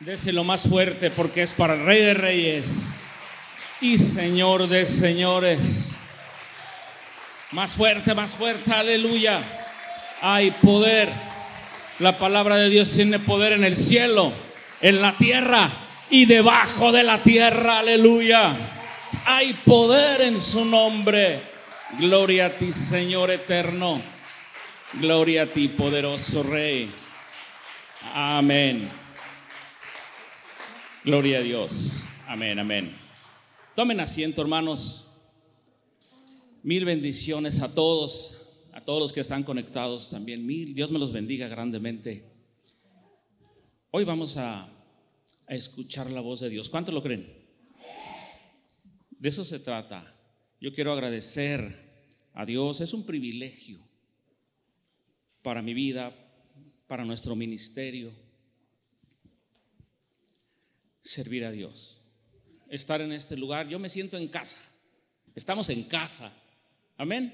Déselo más fuerte porque es para el Rey de Reyes y Señor de Señores. Más fuerte, más fuerte, aleluya. Hay poder. La palabra de Dios tiene poder en el cielo, en la tierra y debajo de la tierra, aleluya. Hay poder en su nombre. Gloria a ti, Señor eterno. Gloria a ti, poderoso Rey. Amén. Gloria a Dios. Amén, amén. Tomen asiento, hermanos. Mil bendiciones a todos, a todos los que están conectados también. Mil, Dios me los bendiga grandemente. Hoy vamos a, a escuchar la voz de Dios. ¿Cuántos lo creen? De eso se trata. Yo quiero agradecer a Dios. Es un privilegio para mi vida, para nuestro ministerio servir a Dios. Estar en este lugar, yo me siento en casa. Estamos en casa. Amén.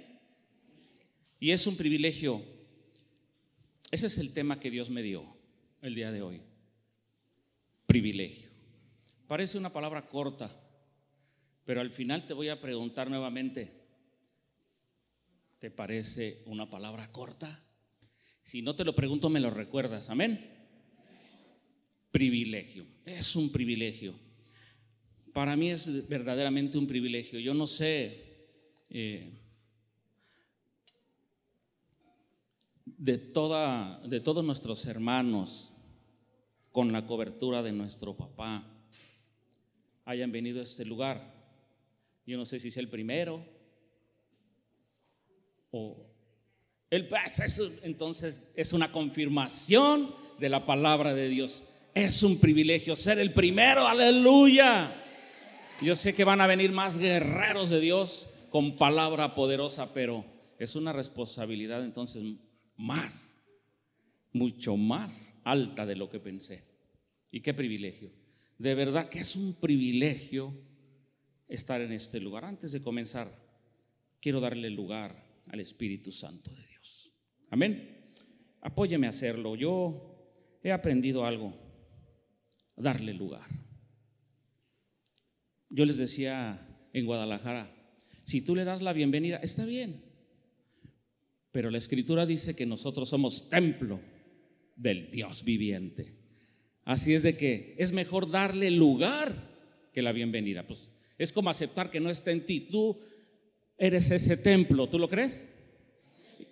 Y es un privilegio. Ese es el tema que Dios me dio el día de hoy. Privilegio. Parece una palabra corta, pero al final te voy a preguntar nuevamente, ¿te parece una palabra corta? Si no te lo pregunto, me lo recuerdas. Amén privilegio. Es un privilegio. Para mí es verdaderamente un privilegio. Yo no sé eh, de, toda, de todos nuestros hermanos con la cobertura de nuestro papá hayan venido a este lugar. Yo no sé si es el primero o el entonces es una confirmación de la palabra de Dios. Es un privilegio ser el primero, aleluya. Yo sé que van a venir más guerreros de Dios con palabra poderosa, pero es una responsabilidad entonces más, mucho más alta de lo que pensé. Y qué privilegio. De verdad que es un privilegio estar en este lugar. Antes de comenzar, quiero darle lugar al Espíritu Santo de Dios. Amén. Apóyeme a hacerlo. Yo he aprendido algo darle lugar. Yo les decía en Guadalajara, si tú le das la bienvenida, está bien, pero la escritura dice que nosotros somos templo del Dios viviente. Así es de que es mejor darle lugar que la bienvenida. Pues es como aceptar que no está en ti. Tú eres ese templo, ¿tú lo crees?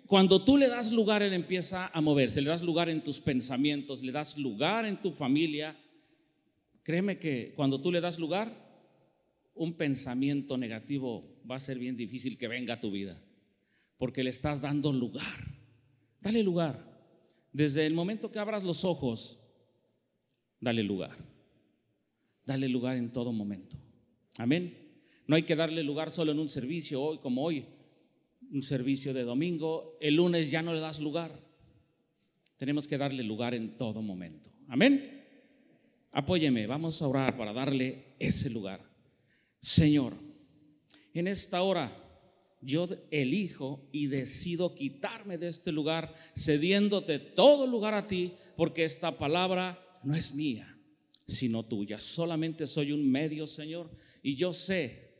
Cuando tú le das lugar, Él empieza a moverse, le das lugar en tus pensamientos, le das lugar en tu familia, Créeme que cuando tú le das lugar, un pensamiento negativo va a ser bien difícil que venga a tu vida, porque le estás dando lugar. Dale lugar. Desde el momento que abras los ojos, dale lugar. Dale lugar en todo momento. Amén. No hay que darle lugar solo en un servicio hoy como hoy, un servicio de domingo. El lunes ya no le das lugar. Tenemos que darle lugar en todo momento. Amén. Apóyeme, vamos a orar para darle ese lugar. Señor, en esta hora yo elijo y decido quitarme de este lugar, cediéndote todo lugar a ti, porque esta palabra no es mía, sino tuya. Solamente soy un medio, Señor, y yo sé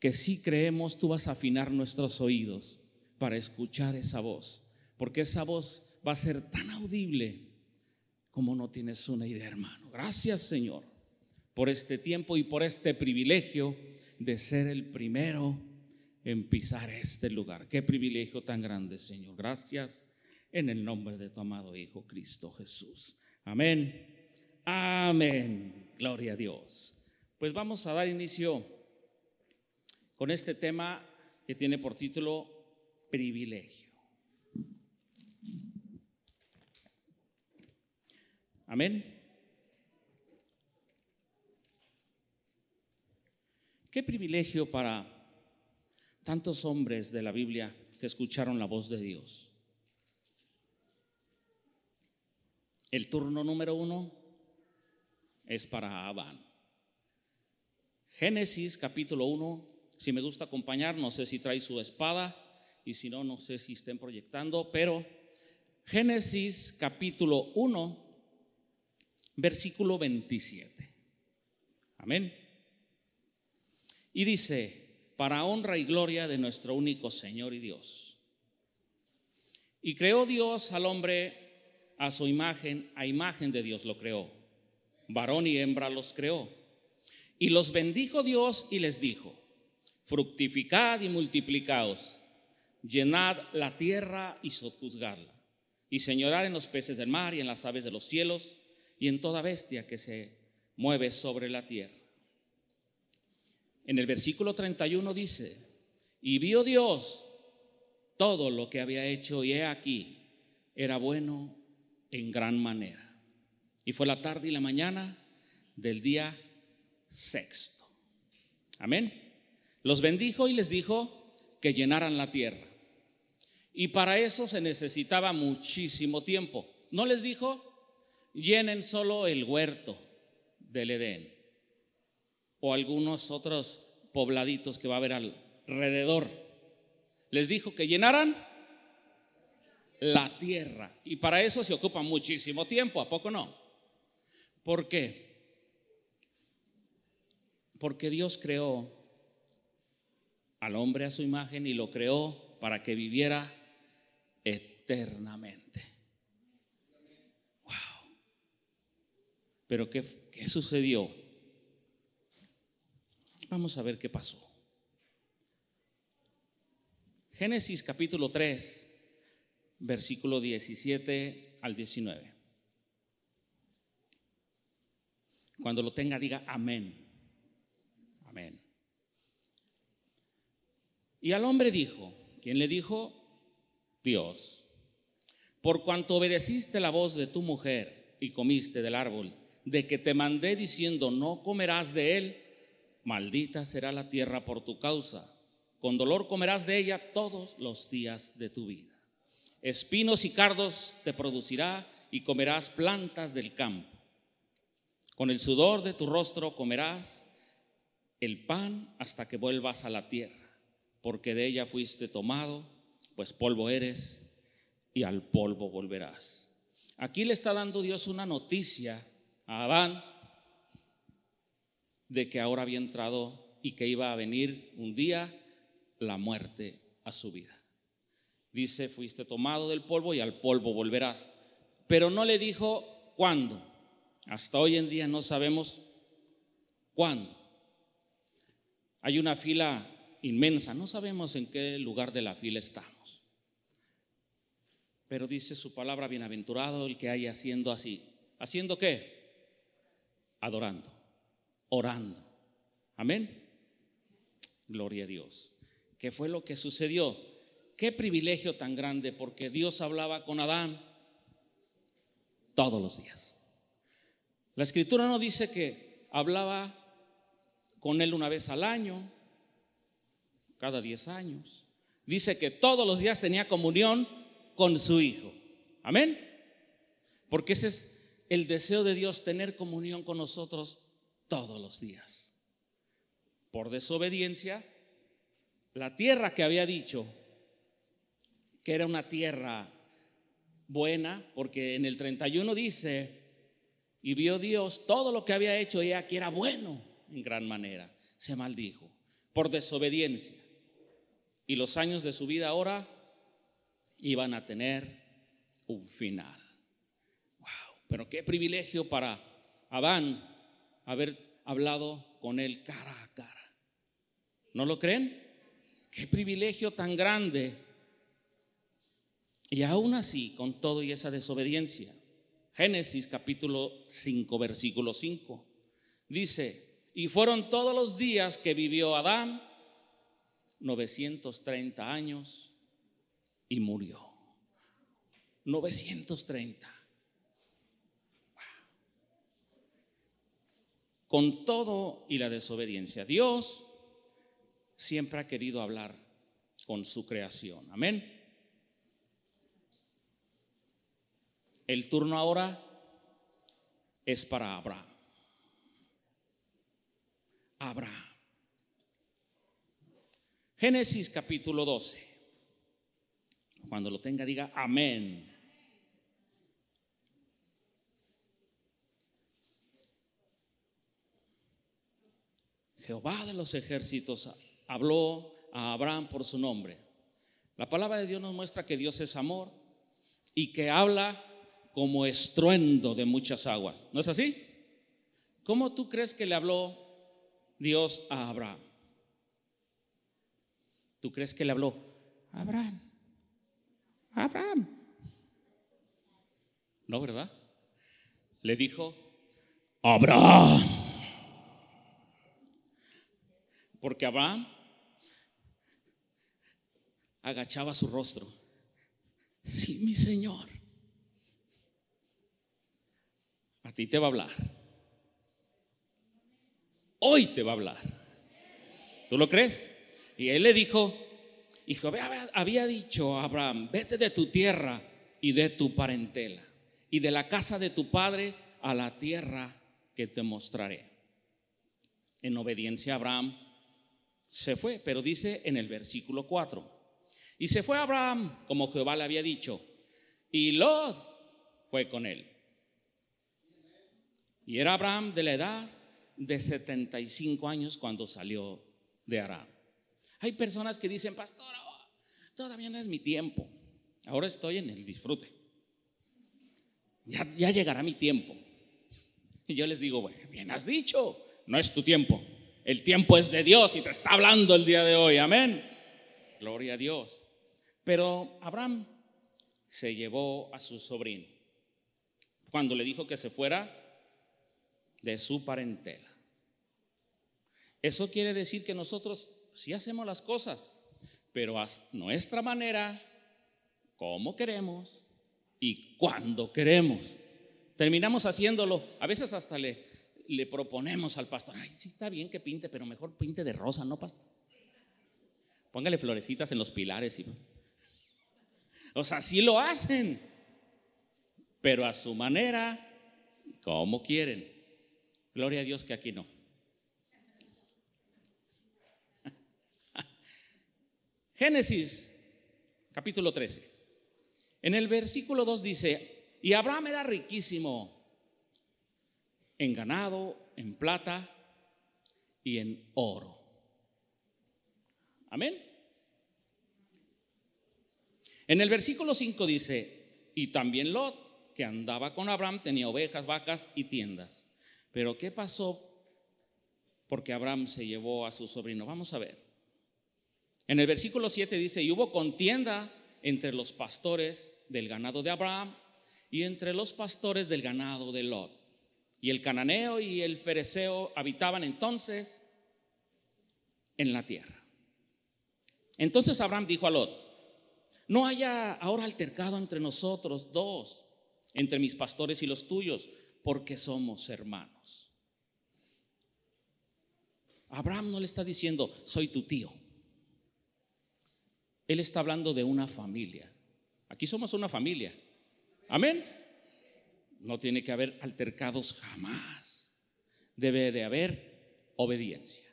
que si creemos tú vas a afinar nuestros oídos para escuchar esa voz, porque esa voz va a ser tan audible como no tienes una idea, hermano. Gracias, Señor, por este tiempo y por este privilegio de ser el primero en pisar este lugar. Qué privilegio tan grande, Señor. Gracias en el nombre de tu amado Hijo Cristo Jesús. Amén. Amén. Gloria a Dios. Pues vamos a dar inicio con este tema que tiene por título privilegio. Amén. Qué privilegio para tantos hombres de la Biblia que escucharon la voz de Dios. El turno número uno es para Adán. Génesis capítulo 1, si me gusta acompañar, no sé si trae su espada y si no, no sé si estén proyectando, pero Génesis capítulo 1 versículo 27. Amén. Y dice, para honra y gloria de nuestro único Señor y Dios. Y creó Dios al hombre a su imagen, a imagen de Dios lo creó. Varón y hembra los creó. Y los bendijo Dios y les dijo, fructificad y multiplicaos, llenad la tierra y sojuzgarla, y señorar en los peces del mar y en las aves de los cielos y en toda bestia que se mueve sobre la tierra. En el versículo 31 dice, y vio Dios todo lo que había hecho y he aquí, era bueno en gran manera. Y fue la tarde y la mañana del día sexto. Amén. Los bendijo y les dijo que llenaran la tierra. Y para eso se necesitaba muchísimo tiempo. No les dijo, llenen solo el huerto del Edén o algunos otros pobladitos que va a haber alrededor. Les dijo que llenaran la tierra. Y para eso se ocupa muchísimo tiempo, ¿a poco no? ¿Por qué? Porque Dios creó al hombre a su imagen y lo creó para que viviera eternamente. Pero ¿qué, qué sucedió? Vamos a ver qué pasó. Génesis capítulo 3, versículo 17 al 19. Cuando lo tenga, diga amén. Amén. Y al hombre dijo, ¿quién le dijo? Dios. Por cuanto obedeciste la voz de tu mujer y comiste del árbol de que te mandé diciendo, no comerás de él, maldita será la tierra por tu causa. Con dolor comerás de ella todos los días de tu vida. Espinos y cardos te producirá y comerás plantas del campo. Con el sudor de tu rostro comerás el pan hasta que vuelvas a la tierra, porque de ella fuiste tomado, pues polvo eres y al polvo volverás. Aquí le está dando Dios una noticia a Adán de que ahora había entrado y que iba a venir un día la muerte a su vida. Dice, fuiste tomado del polvo y al polvo volverás. Pero no le dijo cuándo. Hasta hoy en día no sabemos cuándo. Hay una fila inmensa, no sabemos en qué lugar de la fila estamos. Pero dice su palabra, bienaventurado el que haya haciendo así. ¿Haciendo qué? Adorando, orando. Amén. Gloria a Dios. ¿Qué fue lo que sucedió? Qué privilegio tan grande porque Dios hablaba con Adán todos los días. La escritura no dice que hablaba con él una vez al año, cada diez años. Dice que todos los días tenía comunión con su Hijo. Amén. Porque ese es el deseo de Dios, tener comunión con nosotros todos los días. Por desobediencia, la tierra que había dicho que era una tierra buena, porque en el 31 dice, y vio Dios todo lo que había hecho y aquí era bueno en gran manera. Se maldijo por desobediencia. Y los años de su vida ahora iban a tener un final. Pero qué privilegio para Adán haber hablado con él cara a cara. ¿No lo creen? Qué privilegio tan grande. Y aún así, con todo y esa desobediencia, Génesis capítulo 5, versículo 5, dice, y fueron todos los días que vivió Adán, 930 años, y murió. 930. Con todo y la desobediencia, Dios siempre ha querido hablar con su creación. Amén. El turno ahora es para Abraham. Abraham. Génesis capítulo 12. Cuando lo tenga, diga amén. Jehová de los ejércitos habló a Abraham por su nombre. La palabra de Dios nos muestra que Dios es amor y que habla como estruendo de muchas aguas. ¿No es así? ¿Cómo tú crees que le habló Dios a Abraham? ¿Tú crees que le habló? Abraham. Abraham. ¿No, verdad? Le dijo, Abraham. Porque Abraham agachaba su rostro. Sí, mi Señor. A ti te va a hablar. Hoy te va a hablar. ¿Tú lo crees? Y él le dijo, Jehová había dicho a Abraham, vete de tu tierra y de tu parentela y de la casa de tu padre a la tierra que te mostraré. En obediencia Abraham se fue, pero dice en el versículo 4, y se fue Abraham como Jehová le había dicho, y Lot fue con él. Y era Abraham de la edad de 75 años cuando salió de Aram. Hay personas que dicen, pastor, todavía no es mi tiempo. Ahora estoy en el disfrute. Ya, ya llegará mi tiempo. Y yo les digo, bueno, bien has dicho, no es tu tiempo. El tiempo es de Dios y te está hablando el día de hoy. Amén. Gloria a Dios. Pero Abraham se llevó a su sobrino cuando le dijo que se fuera de su parentela. Eso quiere decir que nosotros sí hacemos las cosas, pero a nuestra manera, como queremos y cuando queremos. Terminamos haciéndolo, a veces hasta le, le proponemos al pastor, ay, sí está bien que pinte, pero mejor pinte de rosa, ¿no pasa? Póngale florecitas en los pilares y o sea, sí lo hacen, pero a su manera, como quieren. Gloria a Dios que aquí no. Génesis, capítulo 13. En el versículo 2 dice, y Abraham era riquísimo en ganado, en plata y en oro. Amén. En el versículo 5 dice, y también Lot, que andaba con Abraham, tenía ovejas, vacas y tiendas. Pero ¿qué pasó? Porque Abraham se llevó a su sobrino. Vamos a ver. En el versículo 7 dice, y hubo contienda entre los pastores del ganado de Abraham y entre los pastores del ganado de Lot. Y el cananeo y el fereceo habitaban entonces en la tierra. Entonces Abraham dijo a Lot, no haya ahora altercado entre nosotros dos, entre mis pastores y los tuyos, porque somos hermanos. Abraham no le está diciendo, soy tu tío. Él está hablando de una familia. Aquí somos una familia. Amén. No tiene que haber altercados jamás. Debe de haber obediencia,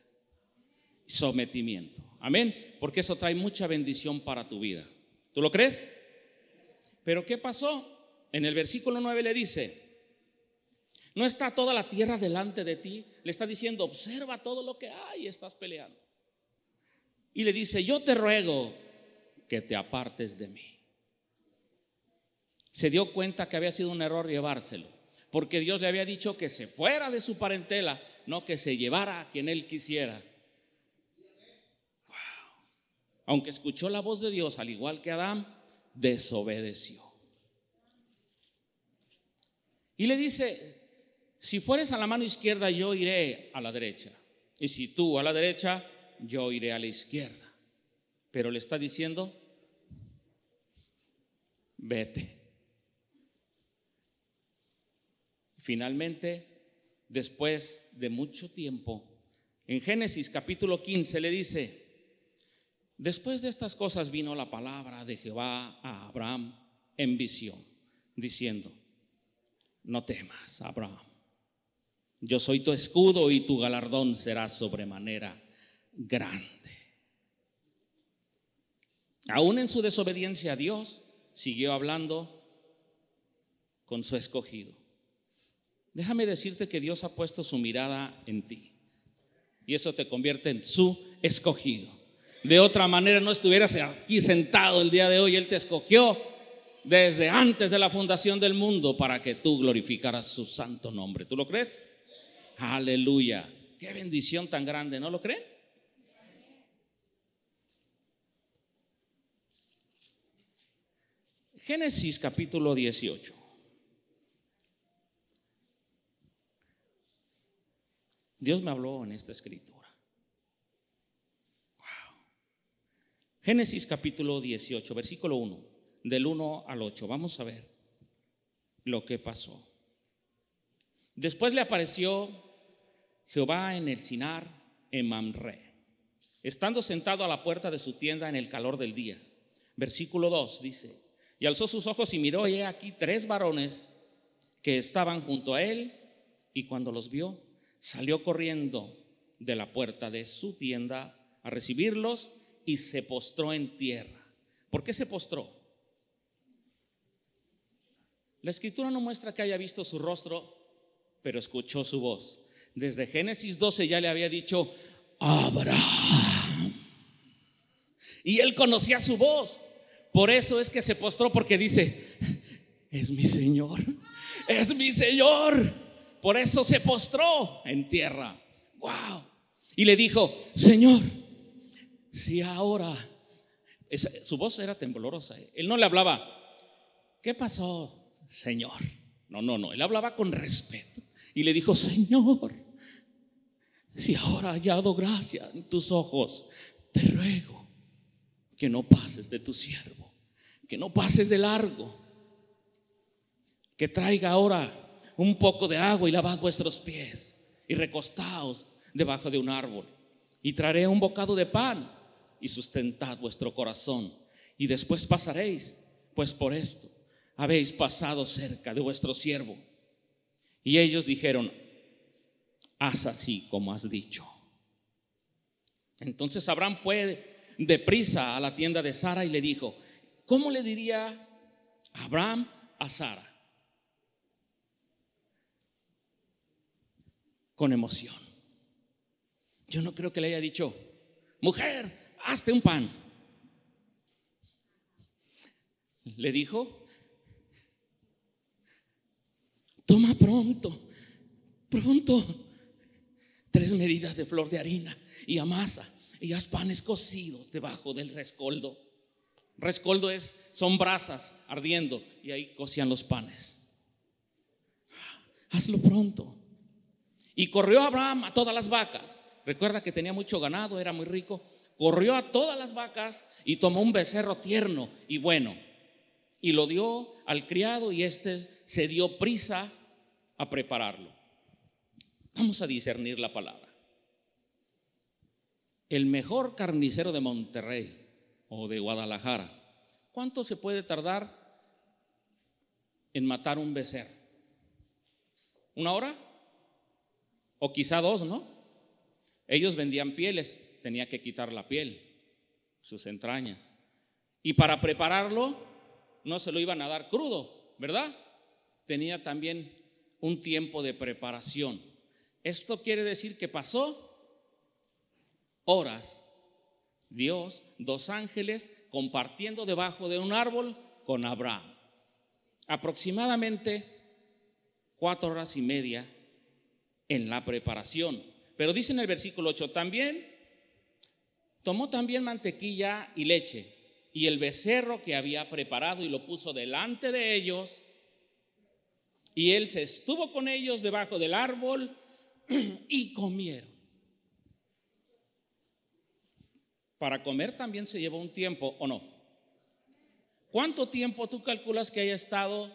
sometimiento. Amén. Porque eso trae mucha bendición para tu vida. ¿Tú lo crees? Pero ¿qué pasó? En el versículo 9 le dice, no está toda la tierra delante de ti. Le está diciendo, observa todo lo que hay estás peleando. Y le dice, yo te ruego que te apartes de mí. Se dio cuenta que había sido un error llevárselo, porque Dios le había dicho que se fuera de su parentela, no que se llevara a quien él quisiera. Aunque escuchó la voz de Dios, al igual que Adán, desobedeció. Y le dice, si fueres a la mano izquierda, yo iré a la derecha. Y si tú a la derecha, yo iré a la izquierda. Pero le está diciendo, vete. Finalmente, después de mucho tiempo, en Génesis capítulo 15 le dice, Después de estas cosas vino la palabra de Jehová a Abraham en visión, diciendo, no temas, Abraham, yo soy tu escudo y tu galardón será sobremanera grande. Aún en su desobediencia a Dios, siguió hablando con su escogido. Déjame decirte que Dios ha puesto su mirada en ti. Y eso te convierte en su escogido. De otra manera no estuvieras aquí sentado el día de hoy. Él te escogió desde antes de la fundación del mundo para que tú glorificaras su santo nombre. ¿Tú lo crees? Aleluya. Qué bendición tan grande, ¿no lo creen? Génesis capítulo 18. Dios me habló en esta escritura. Wow. Génesis capítulo 18, versículo 1, del 1 al 8. Vamos a ver lo que pasó. Después le apareció Jehová en el Sinar, en Mamre, estando sentado a la puerta de su tienda en el calor del día. Versículo 2 dice, y alzó sus ojos y miró, y he aquí tres varones que estaban junto a él, y cuando los vio, salió corriendo de la puerta de su tienda a recibirlos y se postró en tierra. ¿Por qué se postró? La escritura no muestra que haya visto su rostro, pero escuchó su voz. Desde Génesis 12 ya le había dicho, Abraham. Y él conocía su voz. Por eso es que se postró porque dice, es mi Señor, es mi Señor. Por eso se postró en tierra. Wow. Y le dijo, Señor, si ahora, su voz era temblorosa. ¿eh? Él no le hablaba, ¿qué pasó, Señor? No, no, no. Él hablaba con respeto. Y le dijo, Señor, si ahora ha hallado gracia en tus ojos, te ruego que no pases de tu siervo, que no pases de largo, que traiga ahora un poco de agua y lavad vuestros pies y recostaos debajo de un árbol. Y traeré un bocado de pan y sustentad vuestro corazón. Y después pasaréis, pues por esto habéis pasado cerca de vuestro siervo. Y ellos dijeron, haz así como has dicho. Entonces Abraham fue deprisa a la tienda de Sara y le dijo, ¿cómo le diría Abraham a Sara? Con emoción. Yo no creo que le haya dicho, mujer, hazte un pan. Le dijo, toma pronto, pronto, tres medidas de flor de harina y amasa y haz panes cocidos debajo del rescoldo. Rescoldo es, son brasas ardiendo y ahí cocían los panes. Hazlo pronto. Y corrió Abraham a todas las vacas. Recuerda que tenía mucho ganado, era muy rico. Corrió a todas las vacas y tomó un becerro tierno y bueno. Y lo dio al criado y éste se dio prisa a prepararlo. Vamos a discernir la palabra. El mejor carnicero de Monterrey o de Guadalajara, ¿cuánto se puede tardar en matar un becerro? ¿Una hora? O quizá dos, ¿no? Ellos vendían pieles, tenía que quitar la piel, sus entrañas. Y para prepararlo, no se lo iban a dar crudo, ¿verdad? Tenía también un tiempo de preparación. Esto quiere decir que pasó horas. Dios, dos ángeles compartiendo debajo de un árbol con Abraham. Aproximadamente cuatro horas y media en la preparación. Pero dice en el versículo 8, también tomó también mantequilla y leche y el becerro que había preparado y lo puso delante de ellos. Y él se estuvo con ellos debajo del árbol y comieron. Para comer también se llevó un tiempo, ¿o no? ¿Cuánto tiempo tú calculas que haya estado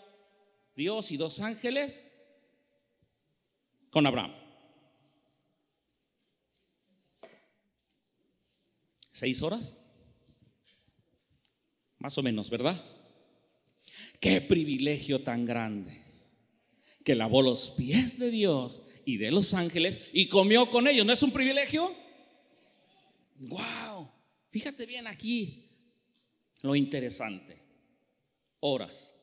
Dios y dos ángeles con Abraham. ¿Seis horas? Más o menos, ¿verdad? Qué privilegio tan grande que lavó los pies de Dios y de los ángeles y comió con ellos. ¿No es un privilegio? ¡Wow! Fíjate bien aquí lo interesante. Horas.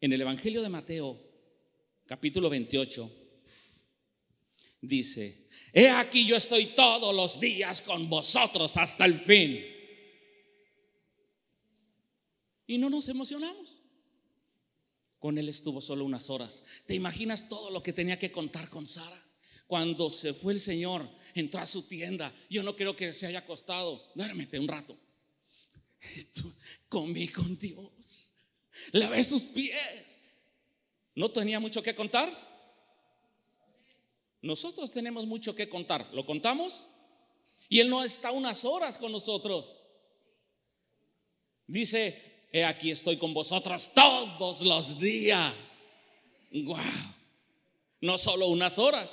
En el Evangelio de Mateo capítulo 28, dice, he aquí yo estoy todos los días con vosotros hasta el fin. Y no nos emocionamos. Con él estuvo solo unas horas. ¿Te imaginas todo lo que tenía que contar con Sara? Cuando se fue el Señor, entró a su tienda. Yo no creo que se haya acostado. Duérmete un rato. comí con Dios. Lavé sus pies. ¿No tenía mucho que contar? Nosotros tenemos mucho que contar. ¿Lo contamos? Y Él no está unas horas con nosotros. Dice, he aquí estoy con vosotros todos los días. Wow. No solo unas horas.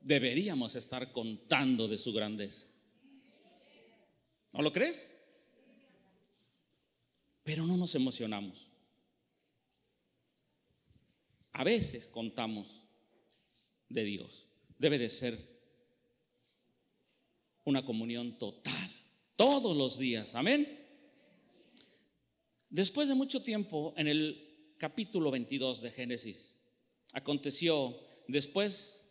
Deberíamos estar contando de su grandeza. ¿No lo crees? Pero no nos emocionamos. A veces contamos de Dios. Debe de ser una comunión total, todos los días. Amén. Después de mucho tiempo, en el capítulo 22 de Génesis, aconteció después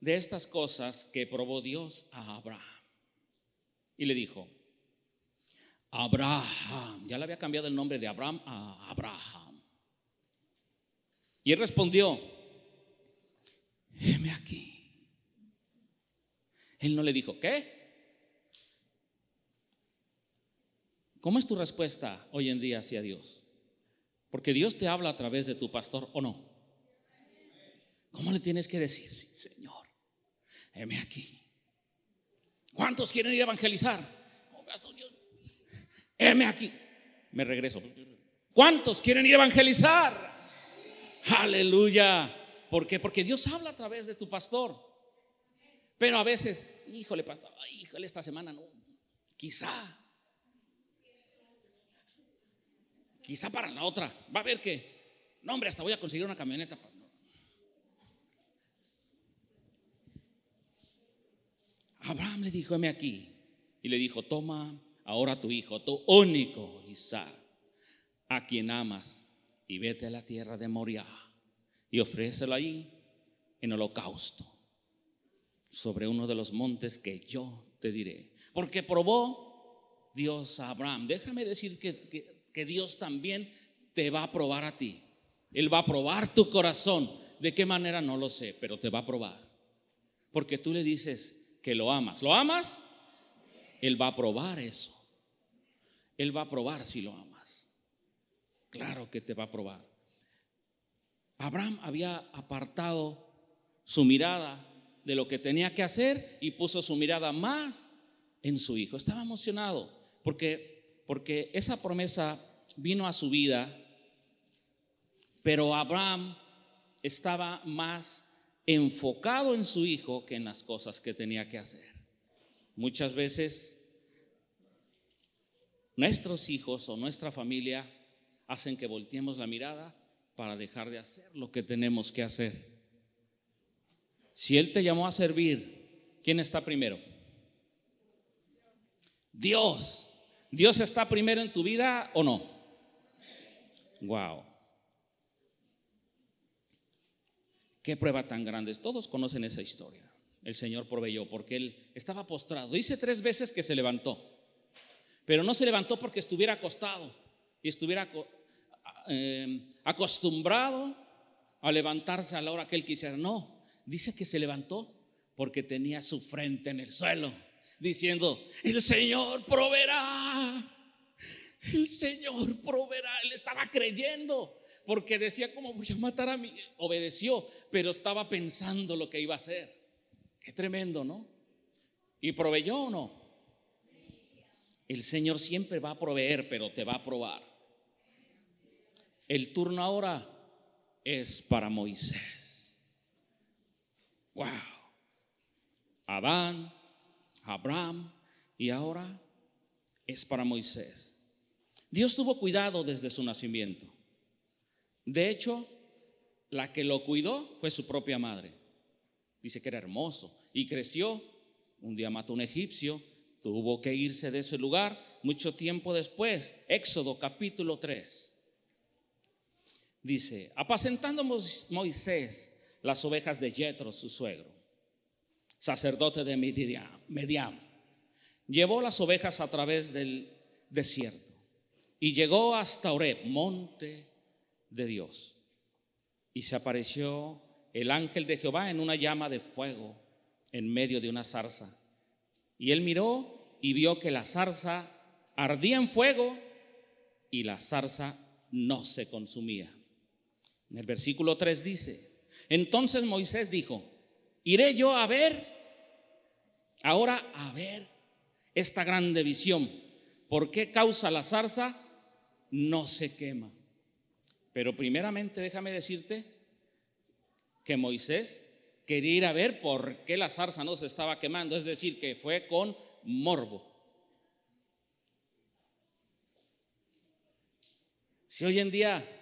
de estas cosas que probó Dios a Abraham. Y le dijo, Abraham, ya le había cambiado el nombre de Abraham a Abraham. Y él respondió, heme aquí. Él no le dijo, ¿qué? ¿Cómo es tu respuesta hoy en día hacia Dios? Porque Dios te habla a través de tu pastor o no. ¿Cómo le tienes que decir, sí, Señor, heme aquí? ¿Cuántos quieren ir a evangelizar? Heme aquí. Me regreso. ¿Cuántos quieren ir a evangelizar? Aleluya. ¿Por qué? Porque Dios habla a través de tu pastor. Pero a veces, híjole, pastor, híjole, esta semana no. Quizá. Quizá para la otra. Va a ver que, no, hombre, hasta voy a conseguir una camioneta. Abraham le dijo, heme aquí. Y le dijo, toma ahora tu hijo, tu único Isaac, a quien amas, y vete a la tierra de Moriah y ofrécelo ahí en holocausto sobre uno de los montes que yo te diré. Porque probó Dios a Abraham. Déjame decir que, que, Dios también te va a probar a ti. Él va a probar tu corazón. ¿De qué manera? No lo sé, pero te va a probar. Porque tú le dices que lo amas. ¿Lo amas? Él va a probar eso. Él va a probar si lo amas. Claro que te va a probar. Abraham había apartado su mirada de lo que tenía que hacer y puso su mirada más en su hijo. Estaba emocionado porque, porque esa promesa vino a su vida, pero Abraham estaba más enfocado en su hijo que en las cosas que tenía que hacer. Muchas veces nuestros hijos o nuestra familia hacen que volteemos la mirada para dejar de hacer lo que tenemos que hacer. Si Él te llamó a servir, ¿quién está primero? Dios. ¿Dios está primero en tu vida o no? Wow. Qué prueba tan grande. Todos conocen esa historia. El Señor proveyó porque Él estaba postrado. Dice tres veces que se levantó, pero no se levantó porque estuviera acostado y estuviera eh, acostumbrado a levantarse a la hora que él quisiera. No, dice que se levantó porque tenía su frente en el suelo, diciendo, el Señor proveerá, el Señor proveerá. Él estaba creyendo porque decía, ¿cómo voy a matar a mí? Obedeció, pero estaba pensando lo que iba a hacer. Qué tremendo, ¿no? ¿Y proveyó o no? El Señor siempre va a proveer, pero te va a probar. El turno ahora es para Moisés. Wow. Adán, Abraham y ahora es para Moisés. Dios tuvo cuidado desde su nacimiento. De hecho, la que lo cuidó fue su propia madre. Dice que era hermoso y creció. Un día mató a un egipcio, tuvo que irse de ese lugar. Mucho tiempo después, Éxodo capítulo 3. Dice, apacentando Moisés las ovejas de Jetro, su suegro. sacerdote de Mediam, llevó las ovejas a través del desierto y llegó hasta Oreb, monte de Dios. Y se apareció el ángel de Jehová en una llama de fuego en medio de una zarza. Y él miró y vio que la zarza ardía en fuego y la zarza no se consumía. En el versículo 3 dice, entonces Moisés dijo, iré yo a ver, ahora a ver esta grande visión. ¿Por qué causa la zarza? No se quema. Pero primeramente déjame decirte que Moisés quería ir a ver por qué la zarza no se estaba quemando, es decir, que fue con morbo. Si hoy en día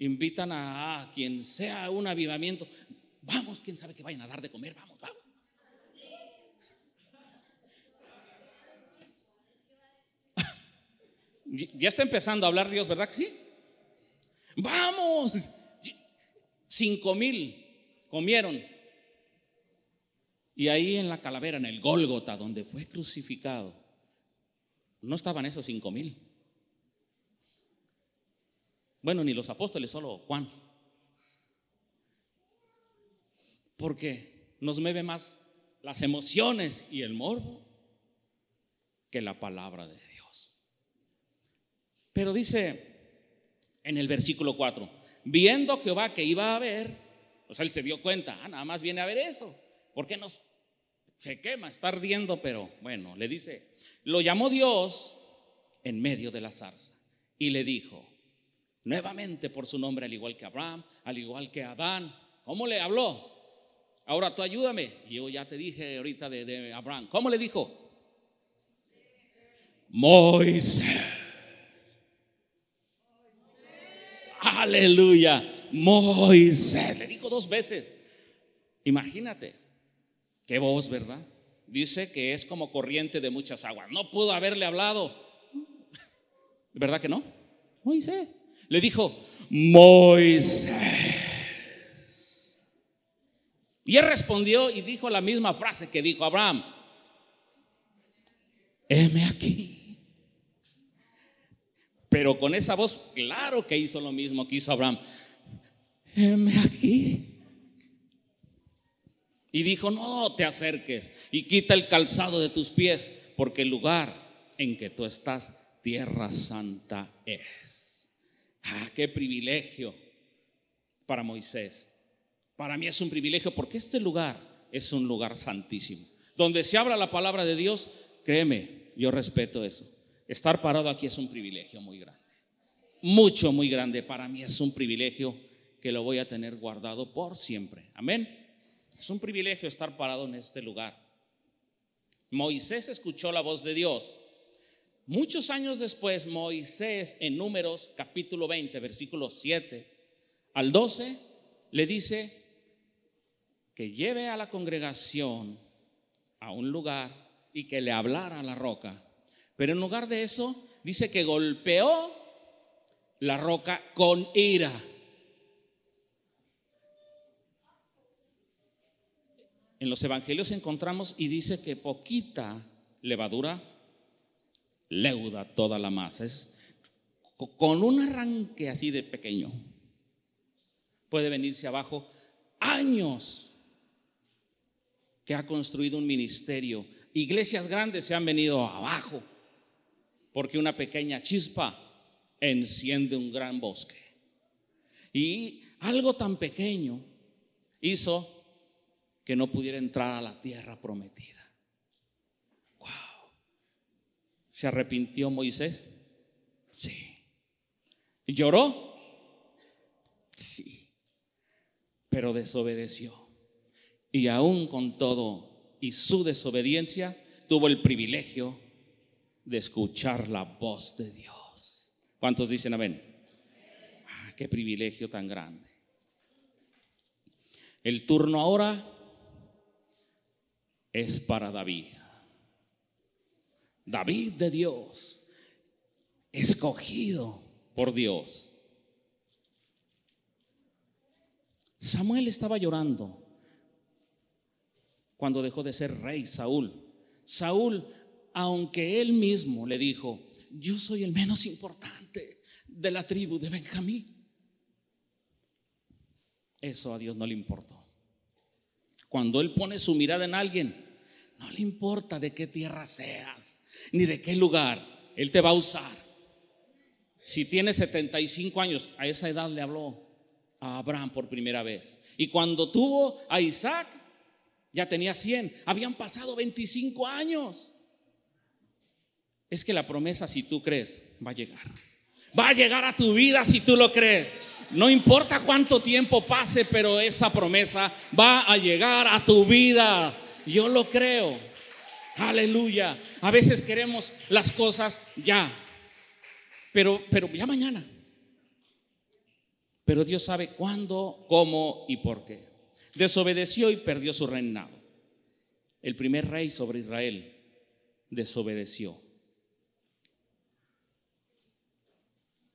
invitan a, quien sea un avivamiento, vamos, quién sabe que vayan a dar de comer, vamos, vamos. Ya está empezando a hablar Dios, ¿verdad que sí? Vamos, cinco mil comieron. Y ahí en la calavera, en el Gólgota, donde fue crucificado, no estaban esos cinco mil. Bueno, ni los apóstoles, solo Juan. Porque nos mueve más las emociones y el morbo que la palabra de Dios. Pero dice en el versículo 4, viendo Jehová que iba a ver, o sea, él se dio cuenta, ah, nada más viene a ver eso, ¿por qué nos se quema, está ardiendo, pero bueno, le dice, lo llamó Dios en medio de la zarza y le dijo, nuevamente por su nombre, al igual que Abraham, al igual que Adán. ¿Cómo le habló? Ahora tú ayúdame. Yo ya te dije ahorita de, Abraham. ¿Cómo le dijo? Moisés. Aleluya. Moisés. Le dijo dos veces. Imagínate. Qué voz, ¿verdad? Dice que es como corriente de muchas aguas. No pudo haberle hablado. ¿Verdad que no? Moisés le dijo, Moisés. Y él respondió y dijo la misma frase que dijo Abraham. Heme aquí. Pero con esa voz, claro que hizo lo mismo que hizo Abraham. Heme aquí. Y dijo, no te acerques y quita el calzado de tus pies, porque el lugar en que tú estás, tierra santa es. Ah, qué privilegio para Moisés. Para mí es un privilegio porque este lugar es un lugar santísimo. Donde se habla la palabra de Dios, créeme, yo respeto eso. Estar parado aquí es un privilegio muy grande. Mucho, muy grande. Para mí es un privilegio que lo voy a tener guardado por siempre. Amén. Es un privilegio estar parado en este lugar. Moisés escuchó la voz de Dios Muchos años después, Moisés en Números capítulo 20, versículos 7 al 12, le dice que lleve a la congregación a un lugar y que le hablara a la roca. Pero en lugar de eso, dice que golpeó la roca con ira. En los evangelios encontramos y dice que poquita levadura leuda toda la masa. Es con un arranque así de pequeño. Puede venirse abajo años que ha construido un ministerio. Iglesias grandes se han venido abajo porque una pequeña chispa enciende un gran bosque. Y algo tan pequeño hizo que no pudiera entrar a la tierra prometida. ¿Se arrepintió Moisés? Sí. ¿Lloró? Sí. Pero desobedeció. Y aún con todo y su desobediencia, tuvo el privilegio de escuchar la voz de Dios. ¿Cuántos dicen amén? Ah, qué privilegio tan grande. El turno ahora es para David. David de Dios, escogido por Dios. Samuel estaba llorando cuando dejó de ser rey Saúl. Saúl, aunque él mismo le dijo, yo soy el menos importante de la tribu de Benjamín. Eso a Dios no le importó. Cuando Él pone su mirada en alguien, no le importa de qué tierra seas, ni de qué lugar, Él te va a usar. Si tiene 75 años, a esa edad le habló a Abraham por primera vez. Y cuando tuvo a Isaac, ya tenía 100. Habían pasado 25 años. Es que la promesa, si tú crees, va a llegar. Va a llegar a tu vida si tú lo crees. No importa cuánto tiempo pase, pero esa promesa va a llegar a tu vida. Yo lo creo. Aleluya. A veces queremos las cosas ya, pero, pero ya mañana. Pero Dios sabe cuándo, cómo y por qué. Desobedeció y perdió su reinado. El primer rey sobre Israel desobedeció.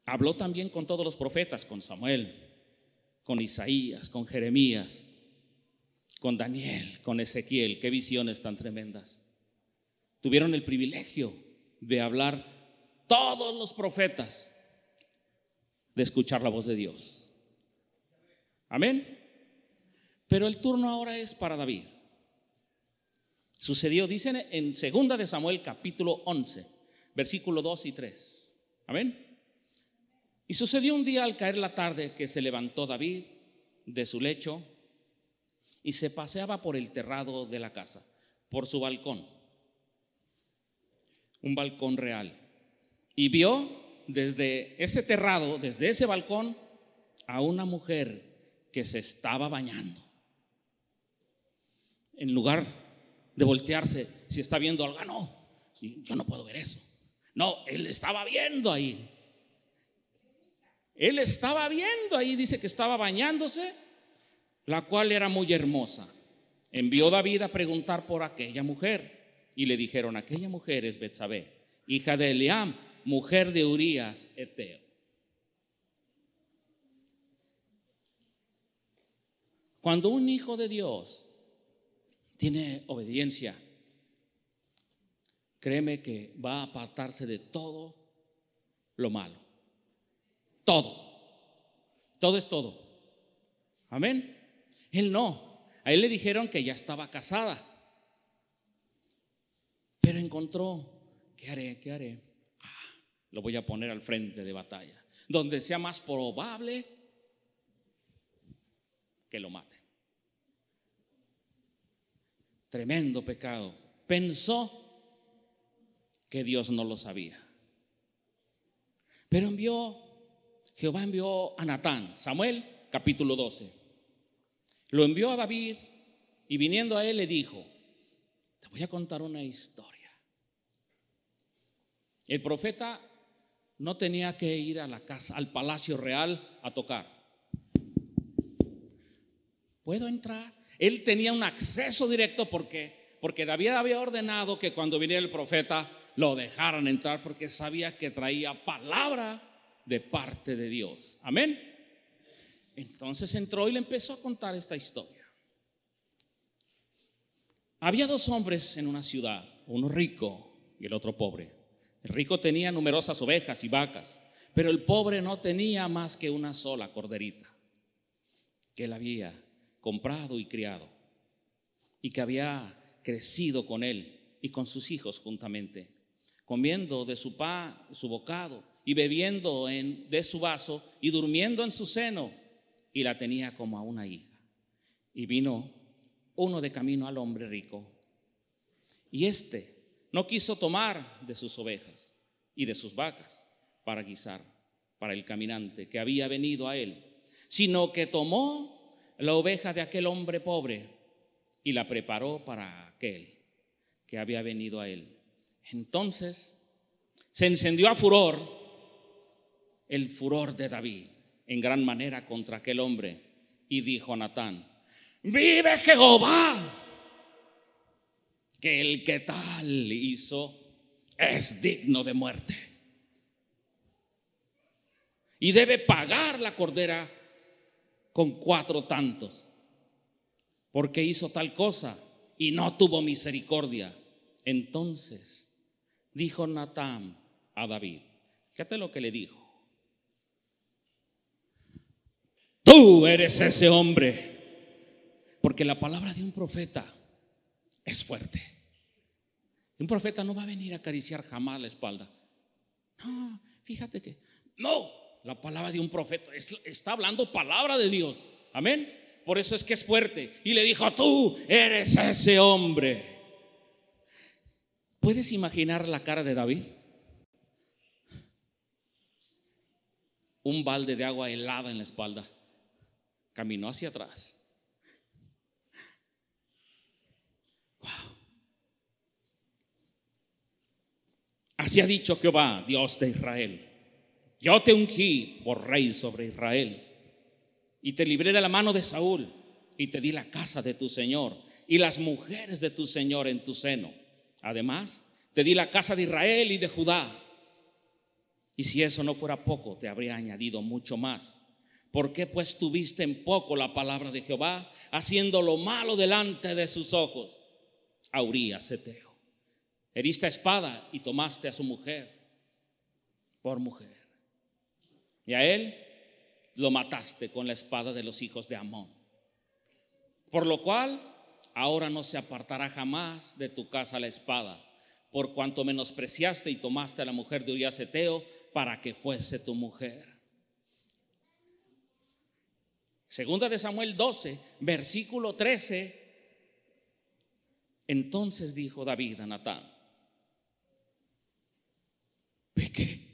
Habló también con todos los profetas, con Samuel, con Isaías, con Jeremías, con Daniel, con Ezequiel. Qué visiones tan tremendas. Tuvieron el privilegio de hablar todos los profetas, de escuchar la voz de Dios. Amén. Pero el turno ahora es para David. Sucedió, dicen en segunda de Samuel capítulo 11, versículo 2 y 3. Amén. Y sucedió un día al caer la tarde que se levantó David de su lecho y se paseaba por el terrado de la casa, por su balcón, un balcón real. Y vio desde ese terrado, desde ese balcón, a una mujer que se estaba bañando. En lugar de voltearse, si está viendo algo, ah, no, yo no puedo ver eso. No, él estaba viendo ahí él estaba viendo ahí, dice que estaba bañándose, la cual era muy hermosa. Envió David a preguntar por aquella mujer y le dijeron, aquella mujer es Betsabé, hija de Eliam, mujer de Urías Eteo. Cuando un hijo de Dios tiene obediencia, créeme que va a apartarse de todo lo malo todo. Todo es todo. Amén. Él no. A él le dijeron que ya estaba casada. Pero encontró, ¿qué haré? ¿Qué haré? Ah, lo voy a poner al frente de batalla. Donde sea más probable que lo mate. Tremendo pecado. Pensó que Dios no lo sabía. Pero envió Jehová envió a Natán, Samuel capítulo 12. Lo envió a David y viniendo a él le dijo, te voy a contar una historia. El profeta no tenía que ir a la casa, al palacio real a tocar. ¿Puedo entrar? Él tenía un acceso directo porque porque David había ordenado que cuando viniera el profeta lo dejaran entrar porque sabía que traía palabra de parte de Dios. Amén. Entonces entró y le empezó a contar esta historia. Había dos hombres en una ciudad, uno rico y el otro pobre. El rico tenía numerosas ovejas y vacas, pero el pobre no tenía más que una sola corderita que él había comprado y criado y que había crecido con él y con sus hijos juntamente, comiendo de su pan, su bocado y bebiendo en, de su vaso y durmiendo en su seno, y la tenía como a una hija. Y vino uno de camino al hombre rico, y éste no quiso tomar de sus ovejas y de sus vacas para guisar para el caminante que había venido a él, sino que tomó la oveja de aquel hombre pobre y la preparó para aquel que había venido a él. Entonces se encendió a furor el furor de David en gran manera contra aquel hombre y dijo a Natán, vive Jehová, que el que tal hizo es digno de muerte. Y debe pagar la cordera con cuatro tantos, porque hizo tal cosa y no tuvo misericordia. Entonces dijo Natán a David, fíjate lo que le dijo. Tú eres ese hombre. Porque la palabra de un profeta es fuerte. Un profeta no va a venir a acariciar jamás la espalda. No, fíjate que no, la palabra de un profeta está hablando palabra de Dios. Amén. Por eso es que es fuerte. Y le dijo, tú eres ese hombre. ¿Puedes imaginar la cara de David? Un balde de agua helada en la espalda. Caminó hacia atrás. Así ha dicho Jehová, Dios de Israel. Yo te ungí por rey sobre Israel y te libré de la mano de Saúl y te di la casa de tu Señor y las mujeres de tu Señor en tu seno. Además, te di la casa de Israel y de Judá. Y si eso no fuera poco, te habría añadido mucho más. ¿Por qué pues tuviste en poco la palabra de Jehová, haciendo lo malo delante de sus ojos? Eteo. Heriste a espada y tomaste a su mujer por mujer. Y a él lo mataste con la espada de los hijos de Amón. Por lo cual, ahora no se apartará jamás de tu casa la espada, por cuanto menospreciaste y tomaste a la mujer de Urias para que fuese tu mujer. Segunda de Samuel 12, versículo 13. Entonces dijo David a Natán, pequé,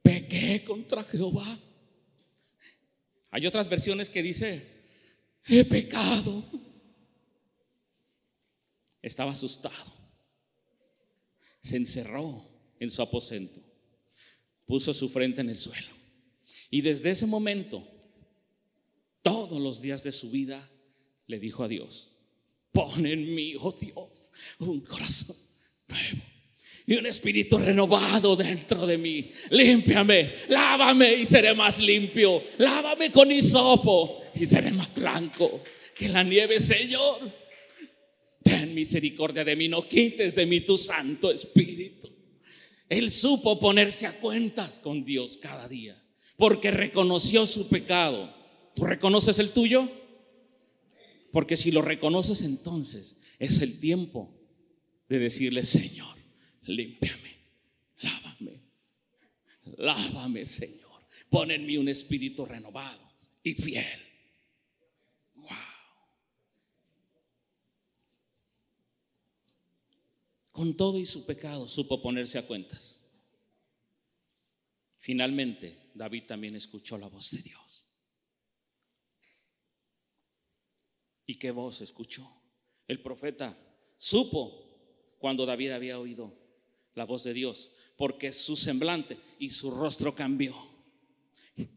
pequé contra Jehová. Hay otras versiones que dice, he pecado. Estaba asustado. Se encerró en su aposento. Puso su frente en el suelo. Y desde ese momento, todos los días de su vida, le dijo a Dios, pon en mí, oh Dios, un corazón nuevo y un espíritu renovado dentro de mí. Límpiame, lávame y seré más limpio. Lávame con hisopo y seré más blanco que la nieve, Señor. Ten misericordia de mí, no quites de mí tu Santo Espíritu. Él supo ponerse a cuentas con Dios cada día porque reconoció su pecado. ¿Tú reconoces el tuyo? Porque si lo reconoces entonces es el tiempo de decirle, Señor, límpiame, lávame, lávame, Señor. Pon en mí un espíritu renovado y fiel. Wow. Con todo y su pecado supo ponerse a cuentas. Finalmente, David también escuchó la voz de Dios. ¿Y qué voz escuchó? El profeta supo cuando David había oído la voz de Dios, porque su semblante y su rostro cambió.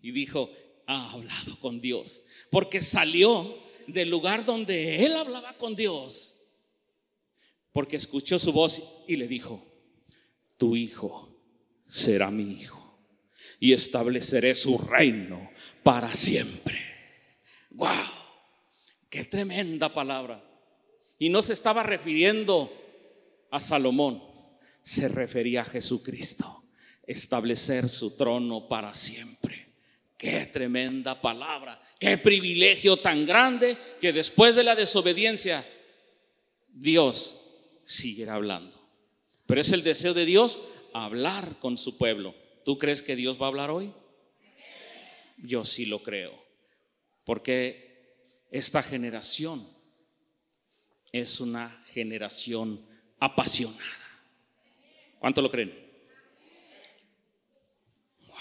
Y dijo, ha hablado con Dios, porque salió del lugar donde él hablaba con Dios, porque escuchó su voz y le dijo, tu hijo será mi hijo y estableceré su reino para siempre. ¡Wow! ¡Qué tremenda palabra! Y no se estaba refiriendo a Salomón, se refería a Jesucristo. Establecer su trono para siempre. Qué tremenda palabra, qué privilegio tan grande que después de la desobediencia Dios siguiera hablando. Pero es el deseo de Dios hablar con su pueblo. ¿Tú crees que Dios va a hablar hoy? Yo sí lo creo. Porque esta generación es una generación apasionada. ¿Cuánto lo creen? Wow.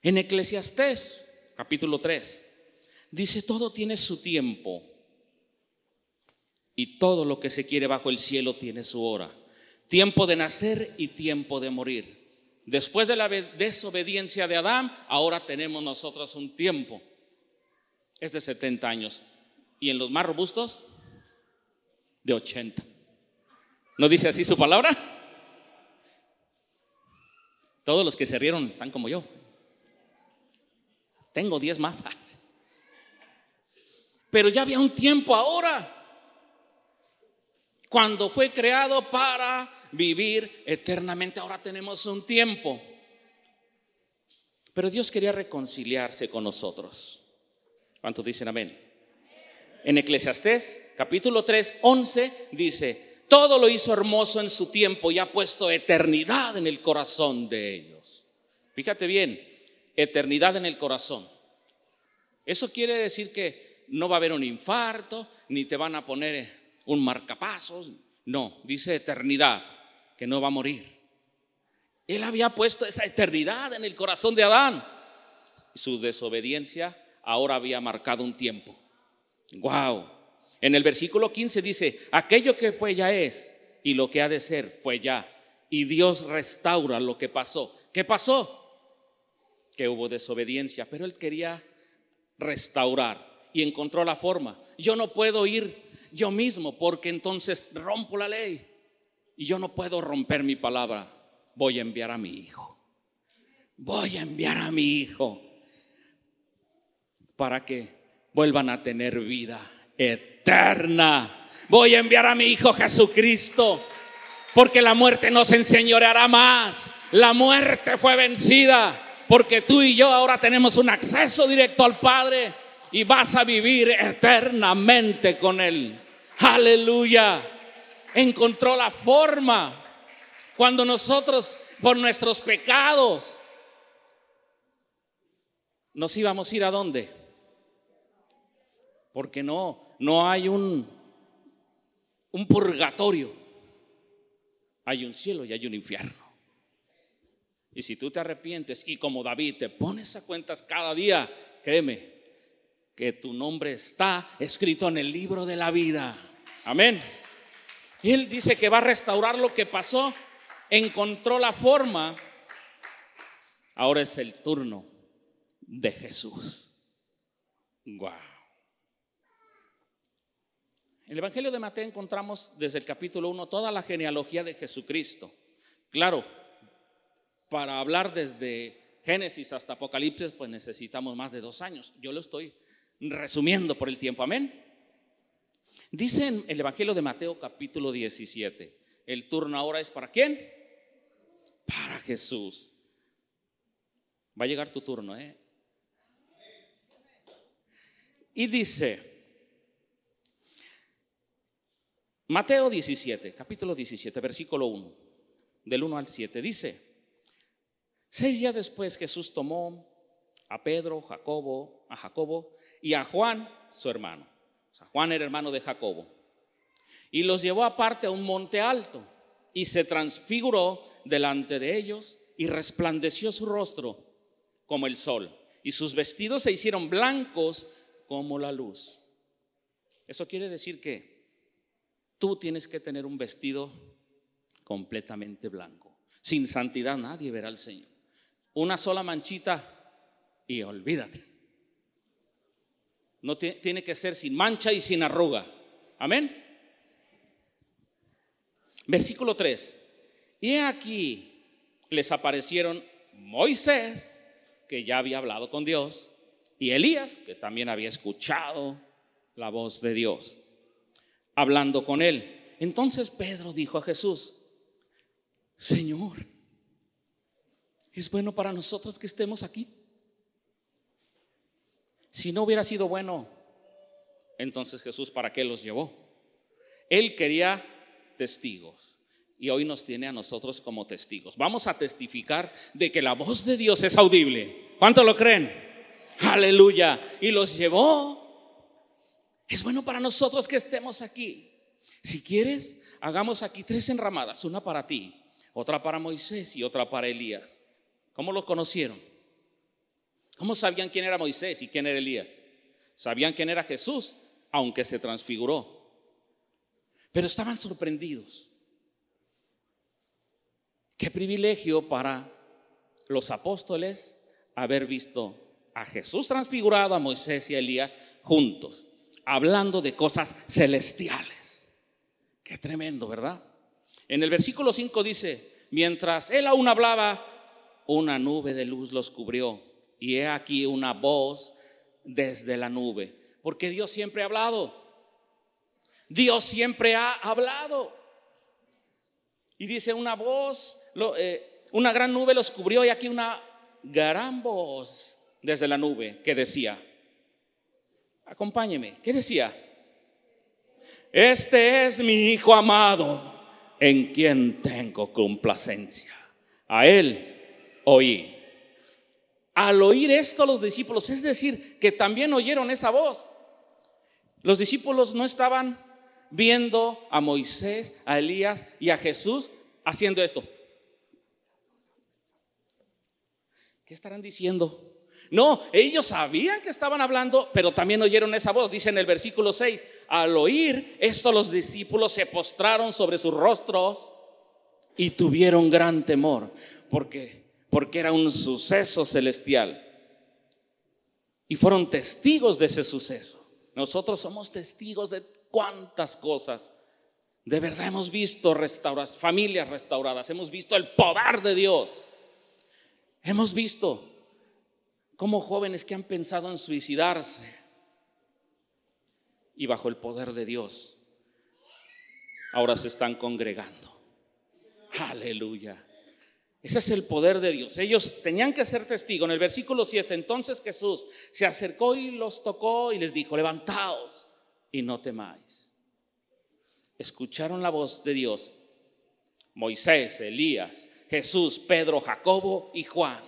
En Eclesiastés, capítulo 3, dice, todo tiene su tiempo y todo lo que se quiere bajo el cielo tiene su hora tiempo de nacer y tiempo de morir. Después de la desobediencia de Adán, ahora tenemos nosotros un tiempo. Es de 70 años. Y en los más robustos, de 80. ¿No dice así su palabra? Todos los que se rieron están como yo. Tengo 10 más. Pero ya había un tiempo ahora. Cuando fue creado para vivir eternamente, ahora tenemos un tiempo. Pero Dios quería reconciliarse con nosotros. ¿Cuántos dicen amén? En Eclesiastés capítulo 3, 11 dice, todo lo hizo hermoso en su tiempo y ha puesto eternidad en el corazón de ellos. Fíjate bien, eternidad en el corazón. Eso quiere decir que no va a haber un infarto, ni te van a poner un marcapasos. No, dice eternidad, que no va a morir. Él había puesto esa eternidad en el corazón de Adán. Su desobediencia ahora había marcado un tiempo. Wow. En el versículo 15 dice, aquello que fue ya es y lo que ha de ser fue ya. Y Dios restaura lo que pasó. ¿Qué pasó? Que hubo desobediencia, pero él quería restaurar y encontró la forma. Yo no puedo ir yo mismo porque entonces rompo la ley y yo no puedo romper mi palabra. Voy a enviar a mi hijo. Voy a enviar a mi hijo para que vuelvan a tener vida eterna. Voy a enviar a mi Hijo Jesucristo, porque la muerte no se enseñoreará más. La muerte fue vencida, porque tú y yo ahora tenemos un acceso directo al Padre y vas a vivir eternamente con Él. Aleluya. Encontró la forma. Cuando nosotros, por nuestros pecados, nos íbamos a ir a dónde? Porque no, no hay un, un purgatorio. Hay un cielo y hay un infierno. Y si tú te arrepientes y como David te pones a cuentas cada día, créeme que tu nombre está escrito en el libro de la vida. Amén. Y él dice que va a restaurar lo que pasó, encontró la forma. Ahora es el turno de Jesús. Wow. En el Evangelio de Mateo encontramos desde el capítulo 1 toda la genealogía de Jesucristo. Claro, para hablar desde Génesis hasta Apocalipsis, pues necesitamos más de dos años. Yo lo estoy resumiendo por el tiempo. Amén. Dice en el Evangelio de Mateo capítulo 17, el turno ahora es para quién? Para Jesús. Va a llegar tu turno, ¿eh? Y dice, Mateo 17, capítulo 17, versículo 1, del 1 al 7, dice, seis días después Jesús tomó a Pedro, Jacobo, a Jacobo y a Juan, su hermano. O sea, Juan era hermano de Jacobo. Y los llevó aparte a un monte alto y se transfiguró delante de ellos y resplandeció su rostro como el sol y sus vestidos se hicieron blancos como la luz. Eso quiere decir que Tú tienes que tener un vestido completamente blanco. Sin santidad nadie verá al Señor. Una sola manchita y olvídate. No tiene que ser sin mancha y sin arruga. Amén. Versículo 3. Y aquí les aparecieron Moisés, que ya había hablado con Dios, y Elías, que también había escuchado la voz de Dios hablando con él. Entonces Pedro dijo a Jesús, Señor, ¿es bueno para nosotros que estemos aquí? Si no hubiera sido bueno, entonces Jesús, ¿para qué los llevó? Él quería testigos y hoy nos tiene a nosotros como testigos. Vamos a testificar de que la voz de Dios es audible. ¿Cuánto lo creen? Aleluya. Y los llevó es bueno para nosotros que estemos aquí. Si quieres, hagamos aquí tres enramadas, una para ti, otra para Moisés y otra para Elías. ¿Cómo los conocieron? ¿Cómo sabían quién era Moisés y quién era Elías? Sabían quién era Jesús, aunque se transfiguró. Pero estaban sorprendidos. Qué privilegio para los apóstoles haber visto a Jesús transfigurado, a Moisés y a Elías juntos hablando de cosas celestiales. Qué tremendo, ¿verdad? En el versículo 5 dice, mientras él aún hablaba, una nube de luz los cubrió y he aquí una voz desde la nube. Porque Dios siempre ha hablado. Dios siempre ha hablado. Y dice una voz, eh, una gran nube los cubrió y aquí una gran voz desde la nube que decía, acompáñeme, ¿qué decía? Este es mi Hijo amado en quien tengo complacencia. A Él oí. Al oír esto los discípulos, es decir, que también oyeron esa voz. Los discípulos no estaban viendo a Moisés, a Elías y a Jesús haciendo esto. ¿Qué estarán diciendo? No, ellos sabían que estaban hablando, pero también oyeron esa voz. Dice en el versículo 6, al oír esto los discípulos se postraron sobre sus rostros y tuvieron gran temor, porque porque era un suceso celestial. Y fueron testigos de ese suceso. Nosotros somos testigos de cuántas cosas. De verdad hemos visto restauradas, familias restauradas, hemos visto el poder de Dios. Hemos visto como jóvenes que han pensado en suicidarse y bajo el poder de Dios ahora se están congregando. Aleluya. Ese es el poder de Dios. Ellos tenían que ser testigos. En el versículo 7, entonces Jesús se acercó y los tocó y les dijo, levantaos y no temáis. Escucharon la voz de Dios. Moisés, Elías, Jesús, Pedro, Jacobo y Juan.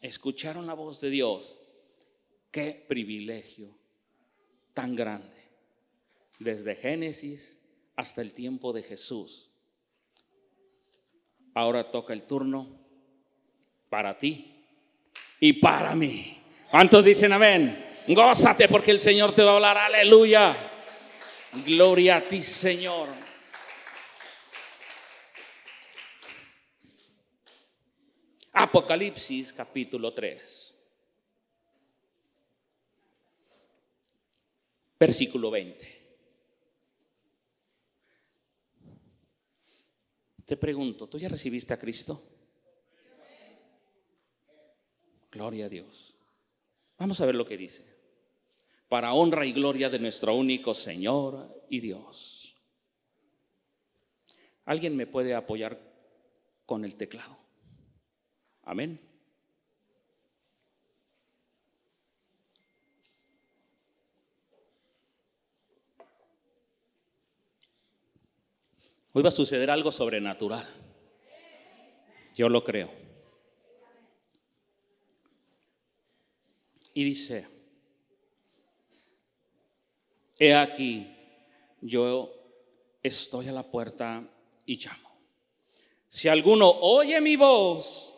Escucharon la voz de Dios. Qué privilegio tan grande. Desde Génesis hasta el tiempo de Jesús. Ahora toca el turno para ti y para mí. ¿Cuántos dicen amén? Gózate porque el Señor te va a hablar. Aleluya. Gloria a ti, Señor. Apocalipsis capítulo 3. Versículo 20. Te pregunto, ¿tú ya recibiste a Cristo? Gloria a Dios. Vamos a ver lo que dice. Para honra y gloria de nuestro único Señor y Dios. ¿Alguien me puede apoyar con el teclado? Amén. Hoy va a suceder algo sobrenatural. Yo lo creo. Y dice, he aquí, yo estoy a la puerta y llamo. Si alguno oye mi voz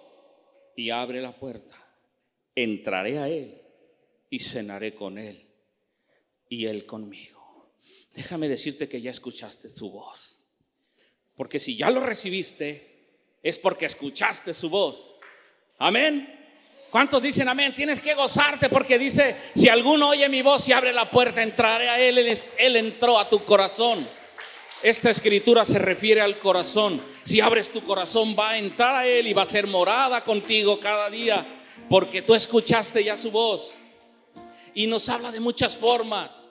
y abre la puerta, entraré a él y cenaré con él y él conmigo. Déjame decirte que ya escuchaste su voz. Porque si ya lo recibiste, es porque escuchaste su voz. Amén. ¿Cuántos dicen amén? Tienes que gozarte porque dice, si alguno oye mi voz y abre la puerta, entraré a él, él, entró a tu corazón. Esta escritura se refiere al corazón. Si abres tu corazón, va a entrar a Él y va a ser morada contigo cada día, porque tú escuchaste ya su voz. Y nos habla de muchas formas.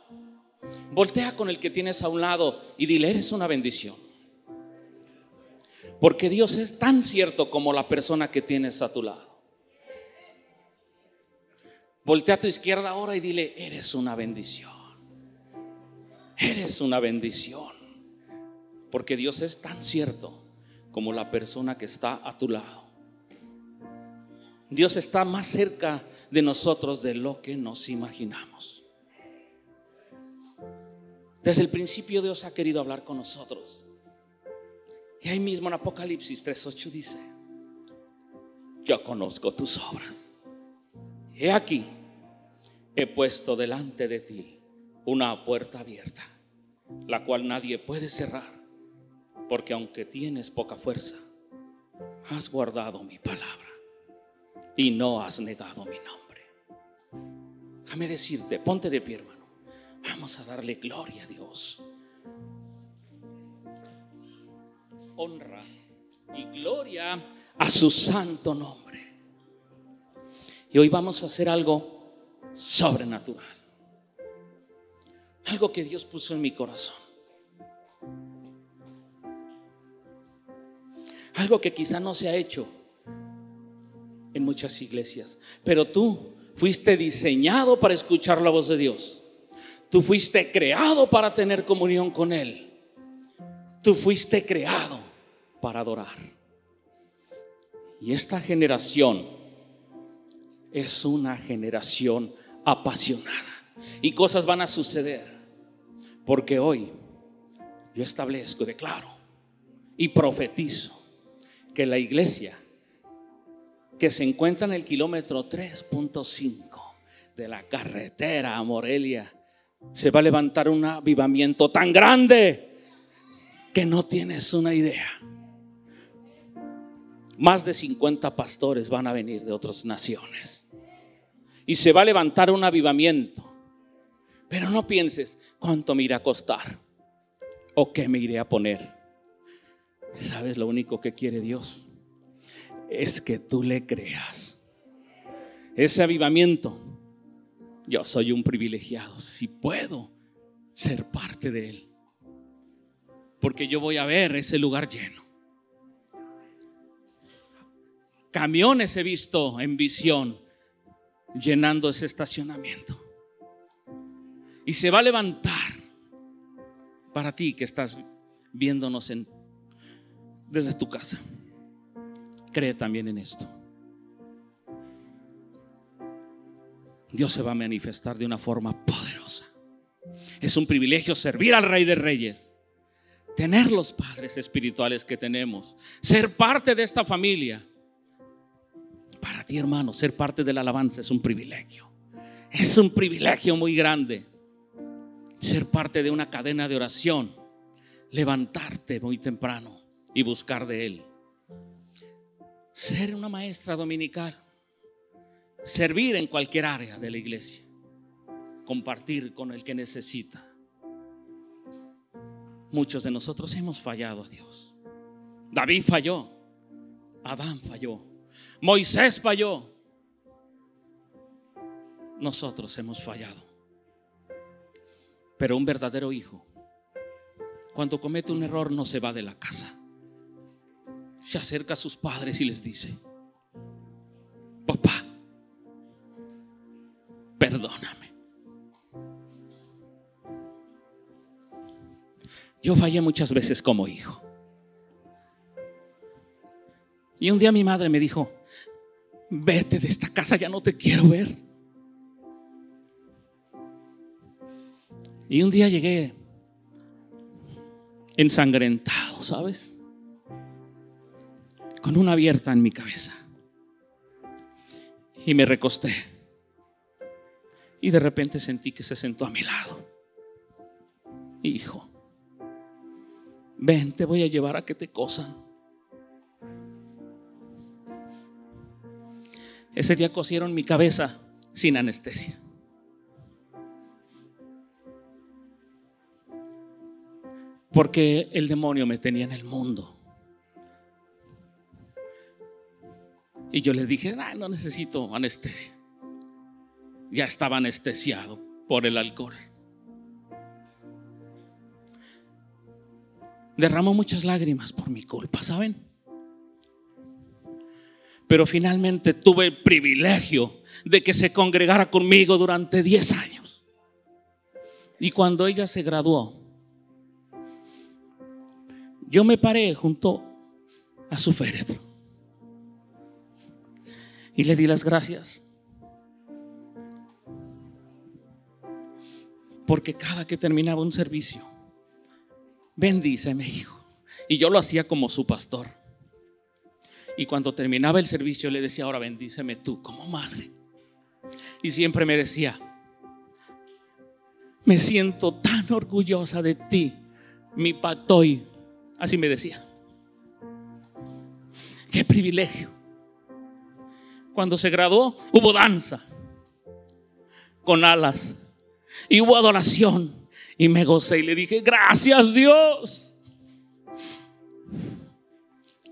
Voltea con el que tienes a un lado y dile, eres una bendición. Porque Dios es tan cierto como la persona que tienes a tu lado. Voltea a tu izquierda ahora y dile, eres una bendición. Eres una bendición. Porque Dios es tan cierto como la persona que está a tu lado. Dios está más cerca de nosotros de lo que nos imaginamos. Desde el principio Dios ha querido hablar con nosotros. Y ahí mismo en Apocalipsis 3.8 dice, yo conozco tus obras. He aquí, he puesto delante de ti una puerta abierta, la cual nadie puede cerrar, porque aunque tienes poca fuerza, has guardado mi palabra y no has negado mi nombre. Déjame decirte, ponte de pie, hermano. Vamos a darle gloria a Dios. honra y gloria a su santo nombre. Y hoy vamos a hacer algo sobrenatural. Algo que Dios puso en mi corazón. Algo que quizá no se ha hecho en muchas iglesias. Pero tú fuiste diseñado para escuchar la voz de Dios. Tú fuiste creado para tener comunión con Él. Tú fuiste creado para adorar. Y esta generación es una generación apasionada. Y cosas van a suceder. Porque hoy yo establezco, declaro y profetizo que la iglesia que se encuentra en el kilómetro 3.5 de la carretera a Morelia, se va a levantar un avivamiento tan grande que no tienes una idea. Más de 50 pastores van a venir de otras naciones. Y se va a levantar un avivamiento. Pero no pienses cuánto me irá a costar o qué me iré a poner. ¿Sabes lo único que quiere Dios? es que tú le creas. Ese avivamiento, yo soy un privilegiado, si puedo ser parte de él. Porque yo voy a ver ese lugar lleno. Camiones he visto en visión llenando ese estacionamiento. Y se va a levantar para ti que estás viéndonos en, desde tu casa cree también en esto. Dios se va a manifestar de una forma poderosa. Es un privilegio servir al Rey de Reyes, tener los padres espirituales que tenemos, ser parte de esta familia. Para ti, hermano, ser parte de la alabanza es un privilegio. Es un privilegio muy grande. Ser parte de una cadena de oración, levantarte muy temprano y buscar de Él ser una maestra dominical, servir en cualquier área de la iglesia, compartir con el que necesita. Muchos de nosotros hemos fallado a Dios. David falló, Adán falló, Moisés falló. Nosotros hemos fallado. Pero un verdadero hijo, cuando comete un error, no se va de la casa se acerca a sus padres y les dice, papá, perdóname. Yo fallé muchas veces como hijo. Y un día mi madre me dijo, vete de esta casa, ya no te quiero ver. Y un día llegué ensangrentado, ¿sabes? Con una abierta en mi cabeza. Y me recosté. Y de repente sentí que se sentó a mi lado. Hijo, ven, te voy a llevar a que te cosan. Ese día cosieron mi cabeza sin anestesia. Porque el demonio me tenía en el mundo. Y yo les dije, no necesito anestesia. Ya estaba anestesiado por el alcohol. Derramó muchas lágrimas por mi culpa, ¿saben? Pero finalmente tuve el privilegio de que se congregara conmigo durante 10 años. Y cuando ella se graduó, yo me paré junto a su féretro y le di las gracias. Porque cada que terminaba un servicio, bendíceme, hijo. Y yo lo hacía como su pastor. Y cuando terminaba el servicio le decía, ahora bendíceme tú como madre. Y siempre me decía, me siento tan orgullosa de ti, mi patoy. Así me decía. Qué privilegio cuando se graduó, hubo danza con alas y hubo adoración. Y me gocé y le dije, gracias Dios.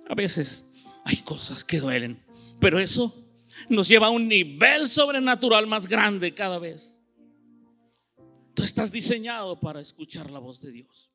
A veces hay cosas que duelen, pero eso nos lleva a un nivel sobrenatural más grande cada vez. Tú estás diseñado para escuchar la voz de Dios.